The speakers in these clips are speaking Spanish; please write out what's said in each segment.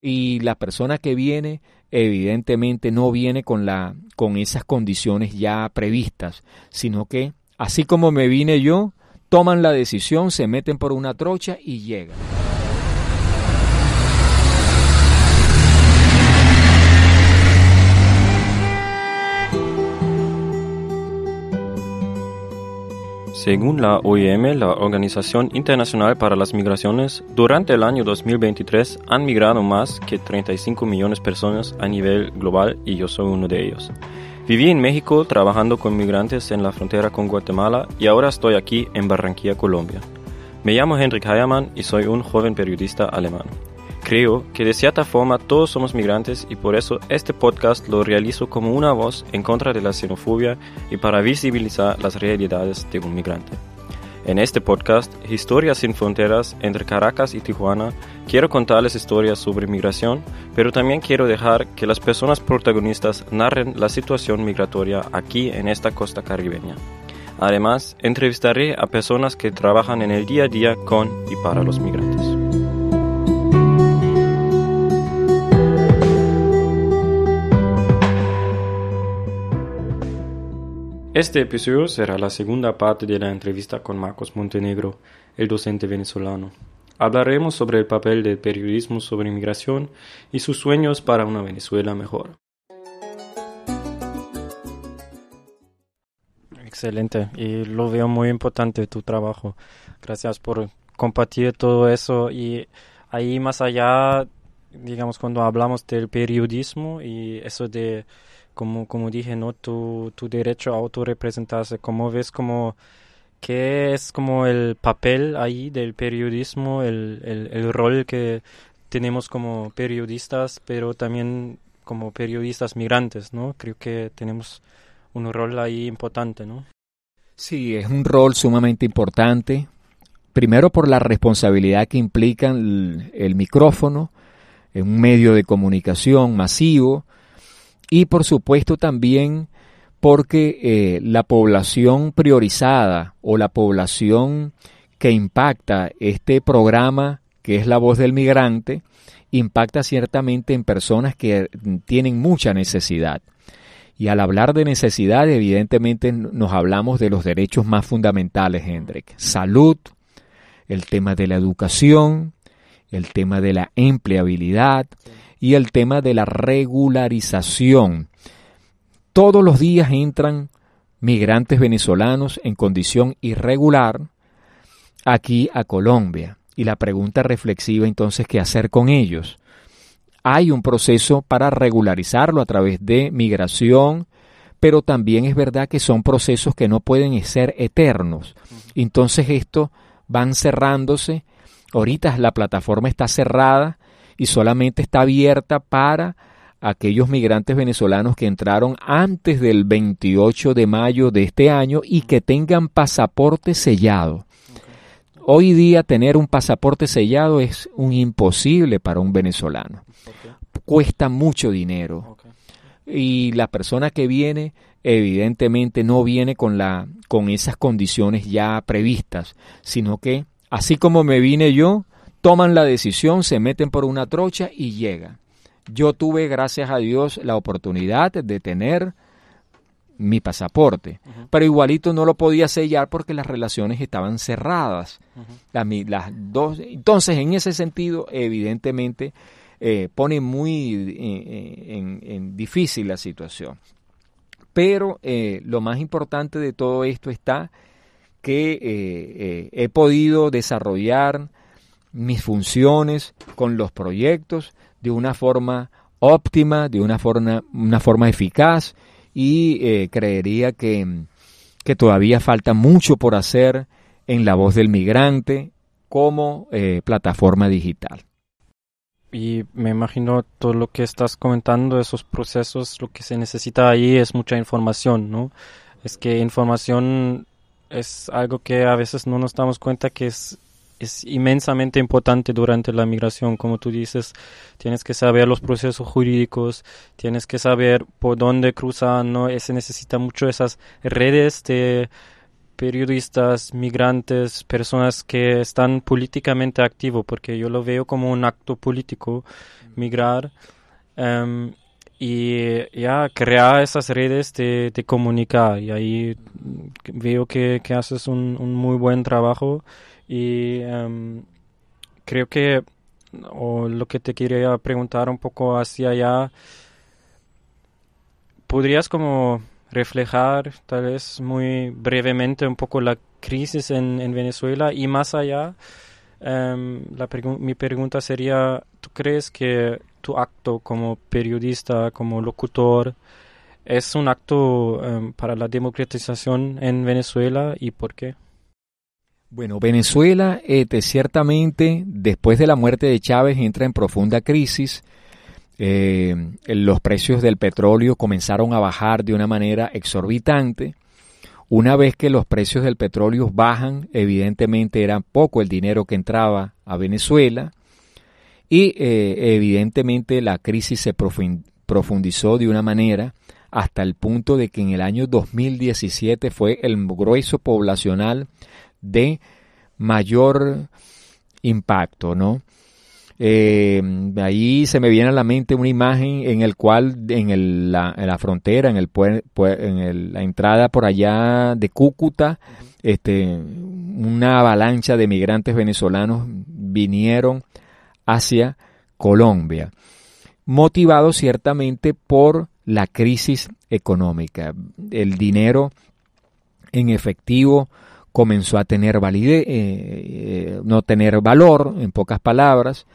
y la persona que viene evidentemente no viene con la con esas condiciones ya previstas, sino que así como me vine yo, toman la decisión, se meten por una trocha y llegan. Según la OIM, la Organización Internacional para las Migraciones, durante el año 2023 han migrado más que 35 millones de personas a nivel global y yo soy uno de ellos. Viví en México trabajando con migrantes en la frontera con Guatemala y ahora estoy aquí en Barranquilla, Colombia. Me llamo Henrik Heiermann y soy un joven periodista alemán. Creo que de cierta forma todos somos migrantes y por eso este podcast lo realizo como una voz en contra de la xenofobia y para visibilizar las realidades de un migrante. En este podcast, Historias sin Fronteras entre Caracas y Tijuana, quiero contarles historias sobre migración, pero también quiero dejar que las personas protagonistas narren la situación migratoria aquí en esta costa caribeña. Además, entrevistaré a personas que trabajan en el día a día con y para los migrantes. Este episodio será la segunda parte de la entrevista con Marcos Montenegro, el docente venezolano. Hablaremos sobre el papel del periodismo sobre inmigración y sus sueños para una Venezuela mejor. Excelente, y lo veo muy importante tu trabajo. Gracias por compartir todo eso y ahí más allá, digamos, cuando hablamos del periodismo y eso de como, como dije, ¿no? Tu, tu derecho a autorrepresentarse, ¿cómo ves como qué es como el papel ahí del periodismo, el, el, el rol que tenemos como periodistas, pero también como periodistas migrantes, ¿no? Creo que tenemos un rol ahí importante, ¿no? Sí, es un rol sumamente importante. Primero por la responsabilidad que implica el, el micrófono, en un medio de comunicación masivo, y por supuesto también porque eh, la población priorizada o la población que impacta este programa, que es la voz del migrante, impacta ciertamente en personas que tienen mucha necesidad. Y al hablar de necesidad, evidentemente nos hablamos de los derechos más fundamentales, Hendrik. Salud, el tema de la educación, el tema de la empleabilidad, y el tema de la regularización. Todos los días entran migrantes venezolanos en condición irregular aquí a Colombia. Y la pregunta reflexiva entonces, ¿qué hacer con ellos? Hay un proceso para regularizarlo a través de migración, pero también es verdad que son procesos que no pueden ser eternos. Entonces esto van cerrándose. Ahorita la plataforma está cerrada y solamente está abierta para aquellos migrantes venezolanos que entraron antes del 28 de mayo de este año y que tengan pasaporte sellado. Hoy día tener un pasaporte sellado es un imposible para un venezolano. Cuesta mucho dinero. Y la persona que viene evidentemente no viene con la con esas condiciones ya previstas, sino que así como me vine yo, toman la decisión, se meten por una trocha y llegan. Yo tuve, gracias a Dios, la oportunidad de tener mi pasaporte, pero igualito no lo podía sellar porque las relaciones estaban cerradas. las, dos, entonces, en ese sentido, evidentemente, eh, pone muy eh, en, difícil la situación. Pero eh, lo más importante de todo esto está que he podido desarrollar mis funciones con los proyectos de una forma óptima, de una forma, una forma eficaz y eh, creería que, que, todavía falta mucho por hacer en la voz del migrante como eh, plataforma digital. Y me imagino todo lo que estás comentando, esos procesos, lo que se necesita ahí es mucha información, ¿no? Es que información es algo que a veces no nos damos cuenta que es es inmensamente importante durante la migración, como tú dices, tienes que saber los procesos jurídicos, tienes que saber por dónde cruzar, ¿no? Se necesita mucho esas redes de periodistas, migrantes, personas que están políticamente activos, porque yo lo veo como un acto político, migrar. Em, y ya crear esas redes de, comunicar y ahí veo que, haces un, muy buen trabajo y em, creo que o lo que te quería preguntar un poco hacia allá podrías como reflejar tal vez muy brevemente un poco la crisis en, en Venezuela y más allá em, la mi pregunta sería ¿tú crees que tu acto como periodista, como locutor, es un acto em, para la democratización en Venezuela y por qué? Bueno, Venezuela este, ciertamente después de la muerte de Chávez entra en profunda crisis. Eh, los precios del petróleo comenzaron a bajar de una manera exorbitante. Una vez que los precios del petróleo bajan, evidentemente era poco el dinero que entraba a Venezuela. Y eh, evidentemente la crisis se profundizó de una manera hasta el punto de que en el año 2017 fue el grueso poblacional de mayor impacto, ¿no? Eh, ahí se me viene a la mente una imagen en el cual en, la, frontera, en, el, en la entrada por allá de Cúcuta, este, una avalancha de migrantes venezolanos vinieron hacia Colombia, motivado ciertamente por la crisis económica. El dinero en efectivo comenzó a tener validez, eh, eh, no tener valor, en pocas palabras.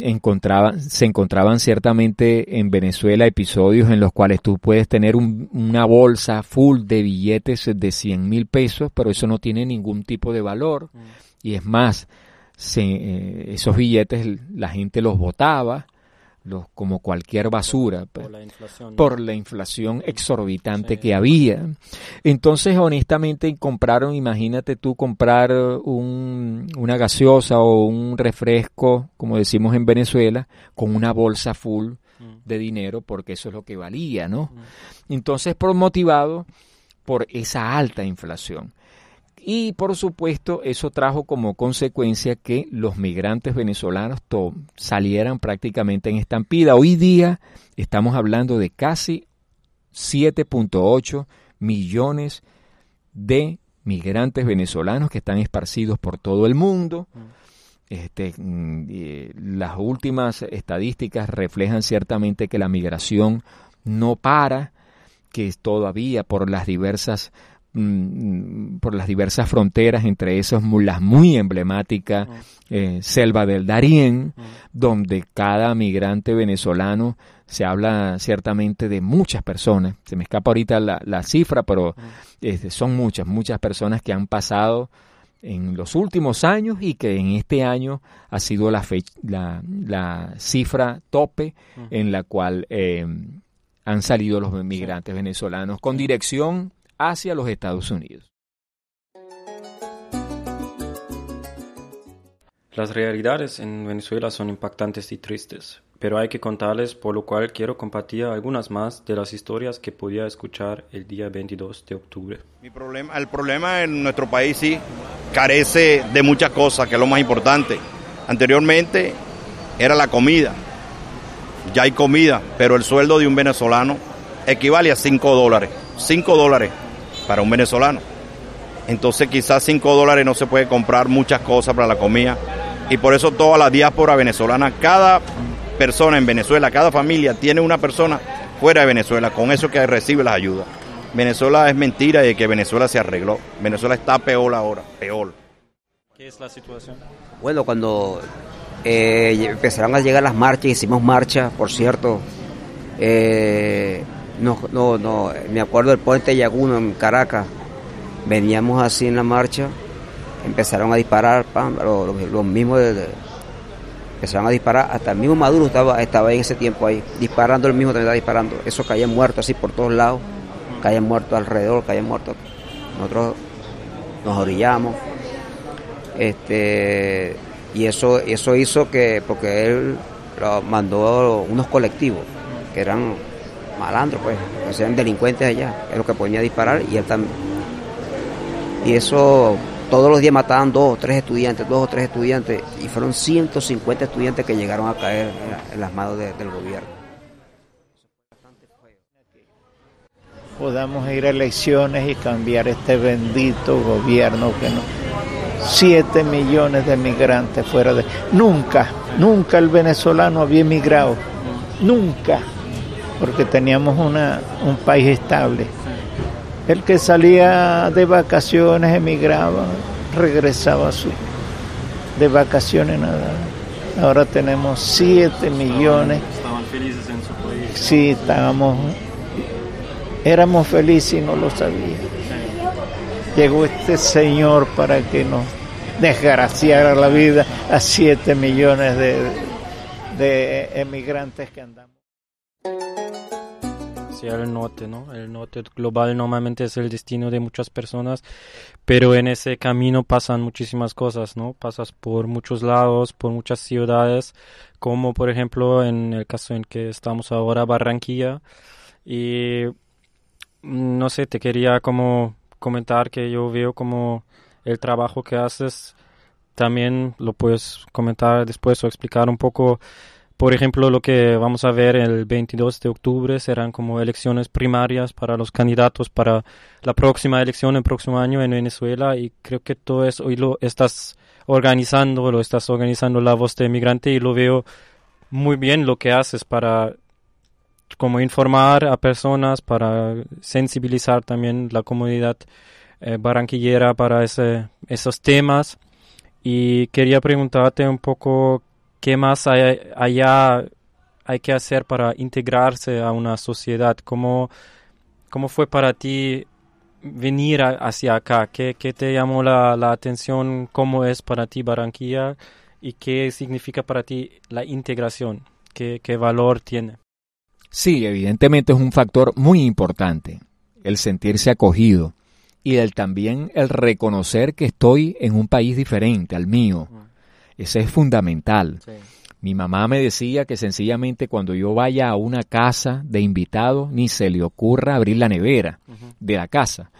Encontraban, se encontraban ciertamente en Venezuela episodios en los cuales tú puedes tener una bolsa full de billetes de 100 mil pesos, pero eso no tiene ningún tipo de valor. Mm. Y es más, eh, esos billetes la gente los botaba los, como cualquier basura por, pues, la, inflación, exorbitante que había. Entonces, honestamente, compraron, imagínate tú comprar un, una gaseosa o un refresco, como decimos en Venezuela, con una bolsa full mm. de dinero, porque eso es lo que valía, ¿no? Mm. Entonces, por motivado por esa alta inflación. Y por supuesto eso trajo como consecuencia que los migrantes venezolanos salieran prácticamente en estampida. Hoy día estamos hablando de casi 7.8 millones de migrantes venezolanos que están esparcidos por todo el mundo. Mm. Este, mm, las últimas estadísticas reflejan ciertamente que la migración no para, que todavía por las diversas por las diversas fronteras, entre esas las muy emblemáticas eh, Selva del Darién, donde cada migrante venezolano se habla ciertamente de muchas personas. Se me escapa ahorita la, cifra, pero este, son muchas, muchas personas que han pasado en los últimos años y que en este año ha sido la, la, la cifra tope en la cual eh, han salido los migrantes venezolanos con dirección hacia los Estados Unidos. Las realidades en Venezuela son impactantes y tristes, pero hay que contarles, por lo cual quiero compartir algunas más de las historias que podía escuchar el día 22 de octubre. Mi problema, el problema en nuestro país sí carece de muchas cosas, que es lo más importante. Anteriormente era la comida, ya hay comida, pero el sueldo de un venezolano equivale a 5 dólares. 5 dólares para un venezolano. Entonces quizás 5 dólares no se puede comprar muchas cosas para la comida. Y por eso toda la diáspora venezolana, cada persona en Venezuela, cada familia tiene una persona fuera de Venezuela, con eso que recibe las ayudas. Venezuela es mentira y que Venezuela se arregló. Venezuela está peor ahora, peor. ¿Qué es la situación? Bueno, cuando eh, empezaron a llegar las marchas, hicimos marcha, por cierto, eh, no, no, no, me acuerdo del puente Yaguno en Caracas. Veníamos así en la marcha, empezaron a disparar, los, mismos empezaron a disparar, hasta el mismo Maduro estaba, estaba en ese tiempo ahí, disparando, el mismo también estaba disparando. Eso caía muerto así por todos lados, caían muertos alrededor, caían muertos. Nosotros nos orillamos. Este, y eso, eso hizo que, porque él mandó unos colectivos que eran malandro, pues, que sean delincuentes allá, es lo que ponía a disparar y él también. Y eso, todos los días mataban dos o tres estudiantes, dos o tres estudiantes, y fueron 150 estudiantes que llegaron a caer en las manos del gobierno. podamos ir a elecciones y cambiar este bendito gobierno que no. Siete millones de migrantes fuera de. Nunca, nunca el venezolano había emigrado. Nunca. Porque teníamos una, un país estable. El que salía de vacaciones emigraba, regresaba a su, de vacaciones nada. Ahora tenemos siete millones. Estaban felices en su país. Sí, estábamos éramos felices y no lo sabíamos. Llegó este señor para que nos desgraciara la vida a siete millones de, de emigrantes que andamos. El norte, ¿no? El norte global normalmente es el destino de muchas personas, pero en ese camino pasan muchísimas cosas, ¿no? Pasas por muchos lados, por muchas ciudades, como por ejemplo en el caso en que estamos ahora, Barranquilla, y no sé, te quería como comentar que yo veo como el trabajo que haces también lo puedes comentar después o explicar un poco. Por ejemplo, lo que vamos a ver el 22 de octubre serán como elecciones primarias para los candidatos para la próxima elección el próximo año en Venezuela y creo que todo eso hoy lo estás organizando, lo estás organizando la voz de migrante y lo veo muy bien lo que haces para como informar a personas, para sensibilizar también la comunidad eh, barranquillera para ese, esos temas. Y quería preguntarte un poco qué más hay, allá hay que hacer para integrarse a una sociedad. ¿Cómo, cómo fue para ti venir hacia acá? ¿Qué, ¿Qué, te llamó la, la atención? ¿Cómo es para ti Barranquilla? ¿Y qué significa para ti la integración? ¿Qué, qué valor tiene? Sí, evidentemente es un factor muy importante, el sentirse acogido y el también el reconocer que estoy en un país diferente al mío. Ese es fundamental. Mi mamá me decía que sencillamente cuando yo vaya a una casa de invitado ni se le ocurra abrir la nevera de la casa.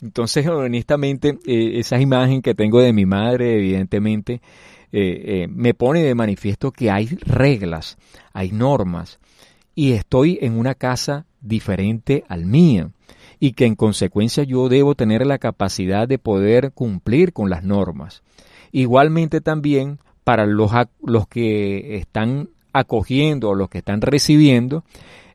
Entonces, honestamente, eh, esa imagen que tengo de mi madre, evidentemente, eh, eh, me pone de manifiesto que hay reglas, hay normas, y estoy en una casa diferente al mío y que en consecuencia yo debo tener la capacidad de poder cumplir con las normas. Igualmente también para los, los que están acogiendo o los que están recibiendo,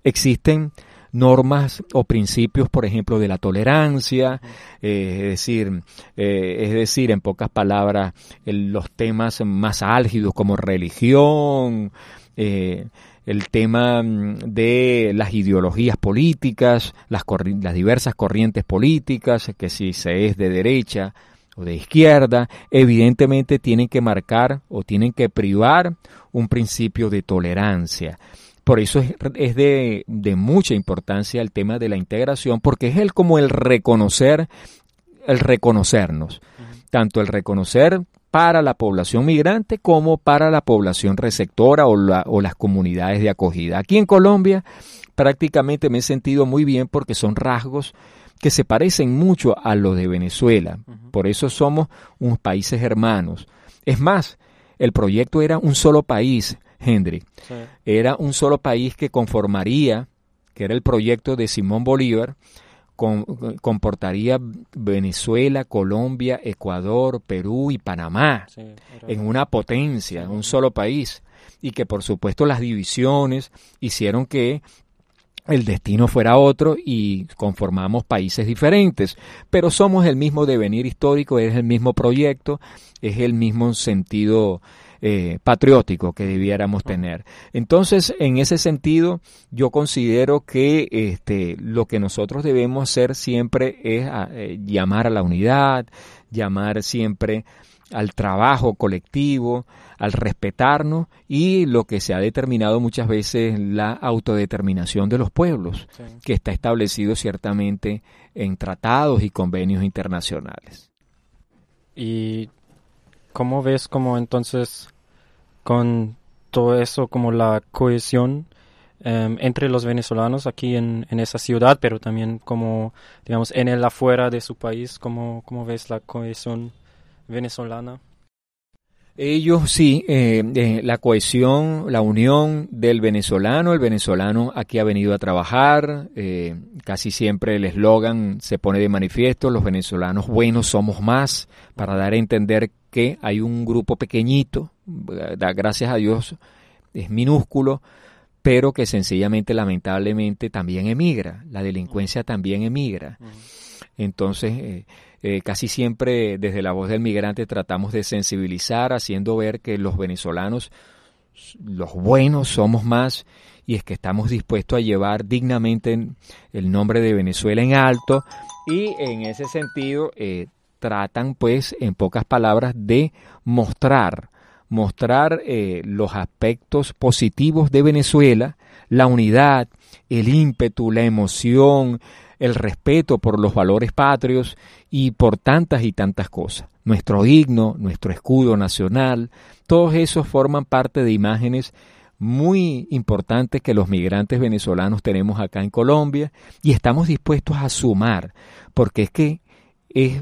existen normas o principios, por ejemplo, de la tolerancia, eh, es decir, eh, es decir, en pocas palabras, los temas más álgidos como religión, eh, el tema mm, de las ideologías políticas, las, las diversas corrientes políticas, que si se es de derecha o de izquierda, evidentemente tienen que marcar o tienen que privar un principio de tolerancia. Por eso es, de, de, mucha importancia el tema de la integración, porque es el como el reconocer, el reconocernos. Tanto el reconocer para la población migrante como para la población receptora o, las comunidades de acogida. Aquí en Colombia prácticamente me he sentido muy bien porque son rasgos que se parecen mucho a los de Venezuela. Por eso somos unos países hermanos. Es más, el proyecto era un solo país, Henry. Era un solo país que conformaría, que era el proyecto de Simón Bolívar, comportaría Venezuela, Colombia, Ecuador, Perú y Panamá en una potencia, en un solo país. Y que por supuesto las divisiones hicieron que el destino fuera otro y conformamos países diferentes, pero somos el mismo devenir histórico, es el mismo proyecto, es el mismo sentido eh, patriótico que debiéramos tener. Entonces, en ese sentido, yo considero que este, lo que nosotros debemos hacer siempre es ah, eh, llamar a la unidad, llamar siempre al trabajo colectivo, al respetarnos y lo que se ha determinado muchas veces la autodeterminación de los pueblos, que está establecido ciertamente en tratados y convenios internacionales. Y ¿Cómo ves como entonces con todo eso, como la cohesión em, entre los venezolanos aquí en, en, esa ciudad, pero también como, digamos, en el afuera de su país, ¿cómo, cómo ves la cohesión venezolana? Ellos sí, eh, eh, la cohesión, la unión del venezolano, el venezolano aquí ha venido a trabajar, eh, casi siempre el eslogan se pone de manifiesto, los venezolanos buenos somos más, para dar a entender que hay un grupo pequeñito, gracias a Dios es minúsculo, pero que sencillamente, lamentablemente, también emigra, la delincuencia también emigra. Entonces, eh, casi siempre desde la voz del migrante tratamos de sensibilizar, haciendo ver que los venezolanos, los buenos, somos más y es que estamos dispuestos a llevar dignamente el nombre de Venezuela en alto y en ese sentido eh, tratan pues en pocas palabras de mostrar mostrar eh, los aspectos positivos de Venezuela, la unidad, el ímpetu, la emoción, el respeto por los valores patrios y por tantas y tantas cosas. Nuestro himno, nuestro escudo nacional, todos esos forman parte de imágenes muy importantes que los migrantes venezolanos tenemos acá en Colombia y estamos dispuestos a sumar, porque es que es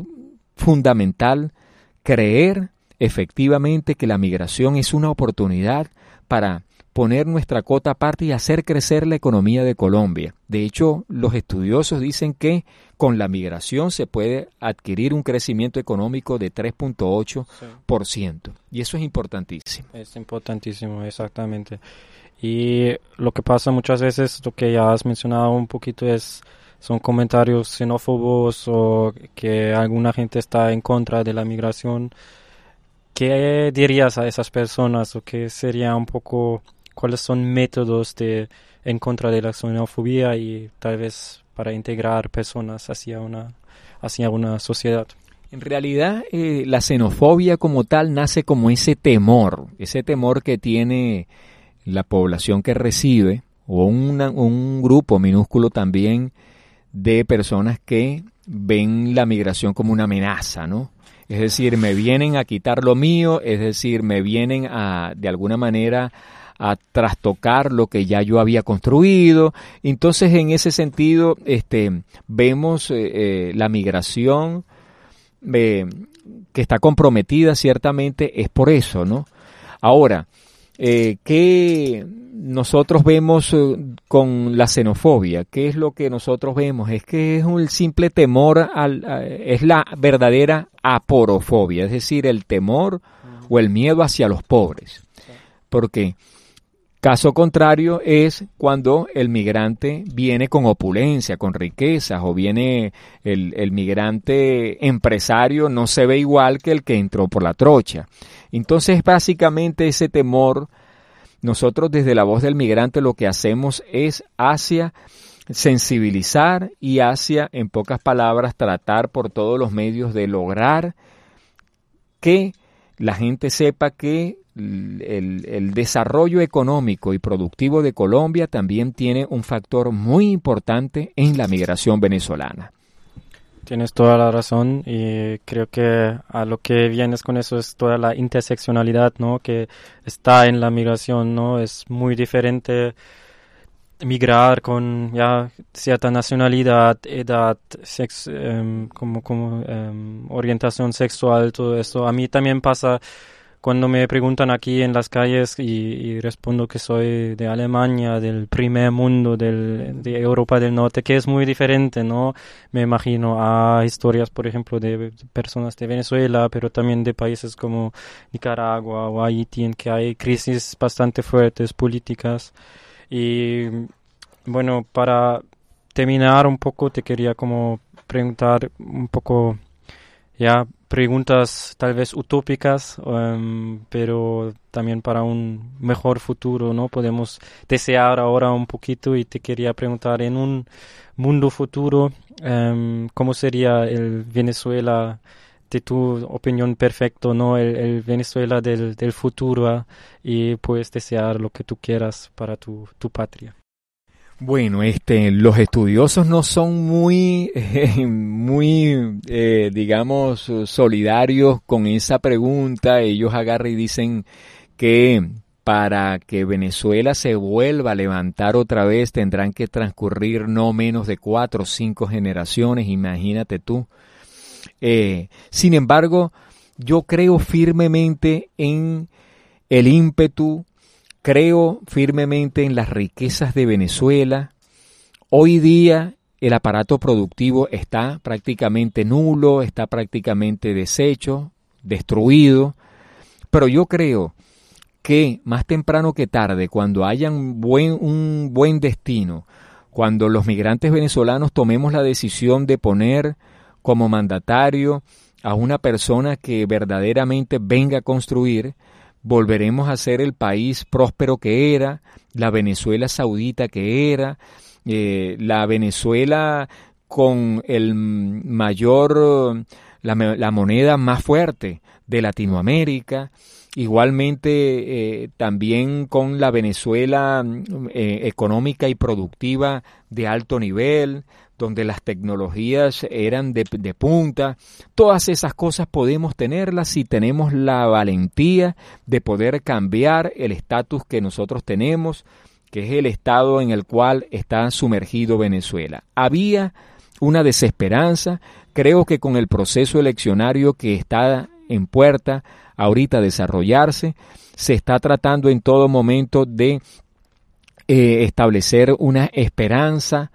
fundamental creer efectivamente que la migración es una oportunidad para poner nuestra cota aparte y hacer crecer la economía de Colombia. De hecho, los estudiosos dicen que con la migración se puede adquirir un crecimiento económico de 3.8%. Y eso es importantísimo. Es importantísimo, exactamente. Y lo que pasa muchas veces, lo que ya has mencionado un poquito, es son comentarios xenófobos o que alguna gente está en contra de la migración. ¿Qué dirías a esas personas o qué sería un poco cuáles son métodos de en contra de la xenofobia y tal vez para integrar personas hacia una hacia una sociedad. En realidad, eh, la xenofobia como tal nace como ese temor, ese temor que tiene la población que recibe, o un grupo minúsculo también de personas que ven la migración como una amenaza, ¿no? Es decir, me vienen a quitar lo mío, es decir, me vienen a, de alguna manera, a trastocar lo que ya yo había construido. Entonces, en ese sentido, este, vemos eh, eh, la migración eh, que está comprometida ciertamente es por eso, ¿no? Ahora, eh, ¿qué nosotros vemos con la xenofobia? ¿Qué es lo que nosotros vemos? Es que es un simple temor, al, es la verdadera aporofobia, es decir, el temor o el miedo hacia los pobres. Porque Caso contrario es cuando el migrante viene con opulencia, con riquezas, o viene el, el, migrante empresario, no se ve igual que el que entró por la trocha. Entonces, básicamente ese temor, nosotros desde la voz del migrante lo que hacemos es hacia sensibilizar y hacia, en pocas palabras, tratar por todos los medios de lograr que la gente sepa que el, desarrollo económico y productivo de Colombia también tiene un factor muy importante en la migración venezolana. Tienes toda la razón y creo que a lo que vienes con eso es toda la interseccionalidad, ¿no? Que está en la migración, ¿no? Es muy diferente migrar con ya cierta nacionalidad, edad, sex, em, como, como em, orientación sexual, todo eso. A mí también pasa cuando me preguntan aquí en las calles y, respondo que soy de Alemania, del primer mundo, del, de Europa del Norte, que es muy diferente, ¿no? Me imagino a historias, por ejemplo, de personas de Venezuela, pero también de países como Nicaragua o Haití, en que hay crisis bastante fuertes políticas. Y bueno, para terminar un poco, te quería como preguntar un poco ya preguntas tal vez utópicas, em, pero también para un mejor futuro, ¿no? Podemos desear ahora un poquito y te quería preguntar en un mundo futuro, um, ¿cómo sería el Venezuela tu opinión perfecto, ¿no? El, Venezuela del, del futuro ¿ah? y puedes desear lo que tú quieras para tu, tu patria. Bueno, este, los estudiosos no son muy, muy, eh, digamos, solidarios con esa pregunta. Ellos agarran y dicen que para que Venezuela se vuelva a levantar otra vez tendrán que transcurrir no menos de cuatro o cinco generaciones, imagínate tú. Eh, sin embargo, yo creo firmemente en el ímpetu, creo firmemente en las riquezas de Venezuela. Hoy día el aparato productivo está prácticamente nulo, está prácticamente deshecho, destruido, pero yo creo que más temprano que tarde, cuando haya un buen, un buen destino, cuando los migrantes venezolanos tomemos la decisión de poner como mandatario a una persona que verdaderamente venga a construir, volveremos a ser el país próspero que era, la Venezuela saudita que era, eh, la Venezuela con el mayor, la, la moneda más fuerte de Latinoamérica, igualmente eh, también con la Venezuela eh, económica y productiva de alto nivel, donde las tecnologías eran de, punta. Todas esas cosas podemos tenerlas si tenemos la valentía de poder cambiar el estatus que nosotros tenemos, que es el estado en el cual está sumergido Venezuela. Había una desesperanza, creo que con el proceso eleccionario que está en puerta, ahorita desarrollarse. Se está tratando en todo momento de eh, establecer una esperanza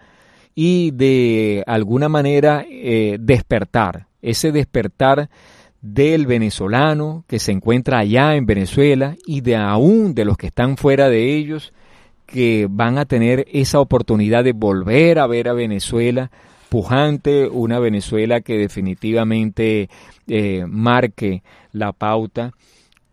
y de alguna manera eh, despertar, ese despertar del venezolano que se encuentra allá en Venezuela y de aún de los que están fuera de ellos que van a tener esa oportunidad de volver a ver a Venezuela pujante, una Venezuela que definitivamente eh, marque la pauta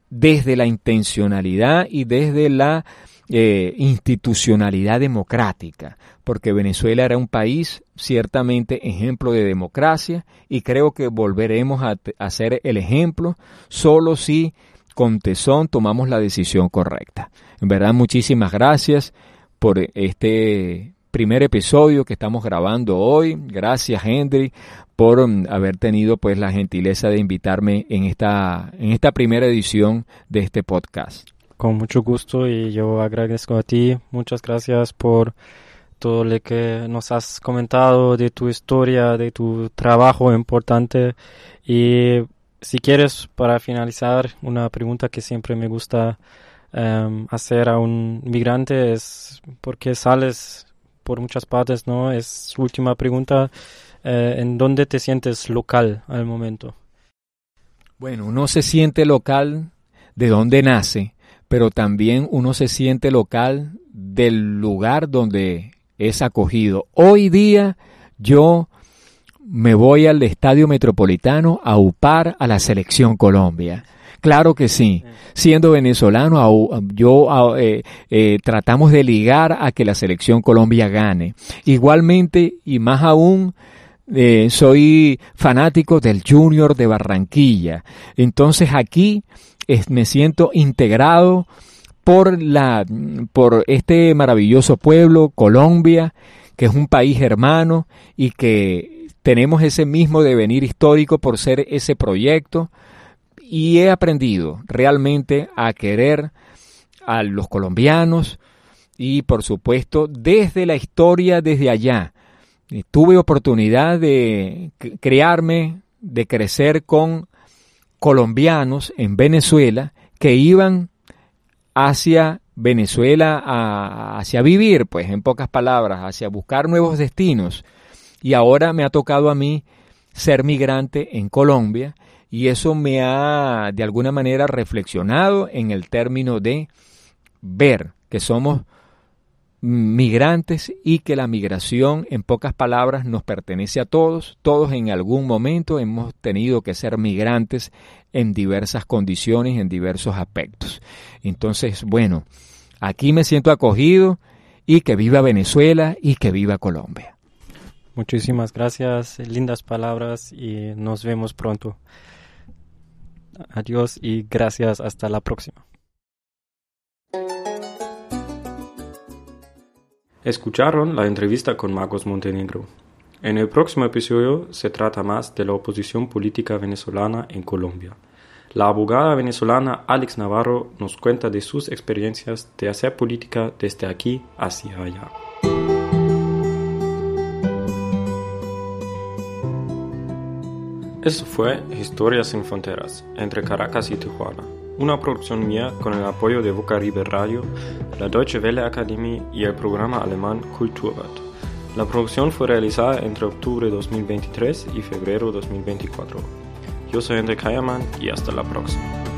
desde la intencionalidad y desde la eh, institucionalidad democrática, porque Venezuela era un país ciertamente ejemplo de democracia y creo que volveremos a, a ser el ejemplo solo si con tesón tomamos la decisión correcta. En verdad, muchísimas gracias por este primer episodio que estamos grabando hoy. Gracias, Henry, por um, haber tenido pues la gentileza de invitarme en esta en esta primera edición de este podcast. Con mucho gusto y yo agradezco a ti. Muchas gracias por todo lo que nos has comentado de tu historia, de tu trabajo importante y si quieres para finalizar una pregunta que siempre me gusta um, hacer a un migrante es ¿por qué sales por muchas partes, ¿no? Es última pregunta, eh, ¿en dónde te sientes local al momento? Bueno, uno se siente local de donde nace, pero también uno se siente local del lugar donde es acogido. Hoy día yo me voy al Estadio Metropolitano a upar a la Selección Colombia. Claro que sí. Siendo venezolano, yo eh, eh, tratamos de ligar a que la selección Colombia gane. Igualmente, y más aún, eh, soy fanático del Junior de Barranquilla. Entonces aquí me siento integrado por la por este maravilloso pueblo Colombia que es un país hermano y que tenemos ese mismo devenir histórico por ser ese proyecto y he aprendido realmente a querer a los colombianos y por supuesto desde la historia, desde allá. Tuve oportunidad de crearme, de crecer con colombianos en Venezuela que iban hacia Venezuela a, hacia vivir, pues en pocas palabras, hacia buscar nuevos destinos. Y ahora me ha tocado a mí ser migrante en Colombia y eso me ha de alguna manera reflexionado en el término de ver que somos migrantes y que la migración en pocas palabras nos pertenece a todos, todos en algún momento hemos tenido que ser migrantes en diversas condiciones, en diversos aspectos. Entonces, bueno, aquí me siento acogido y que viva Venezuela y que viva Colombia. Muchísimas gracias, lindas palabras y nos vemos pronto. Adiós y gracias. Hasta la próxima. Escucharon la entrevista con Marcos Montenegro. En el próximo episodio se trata más de la oposición política venezolana en Colombia. La abogada venezolana Alex Navarro nos cuenta de sus experiencias de hacer política desde aquí hacia allá. Eso fue Historias sin Fronteras, entre Caracas y Tijuana, una producción mía con el apoyo de Boca River Radio, la Deutsche Welle Academy y el programa alemán Kulturwelt. La producción fue realizada entre octubre 2023 y febrero 2024. Yo soy André Kayerman y hasta la próxima.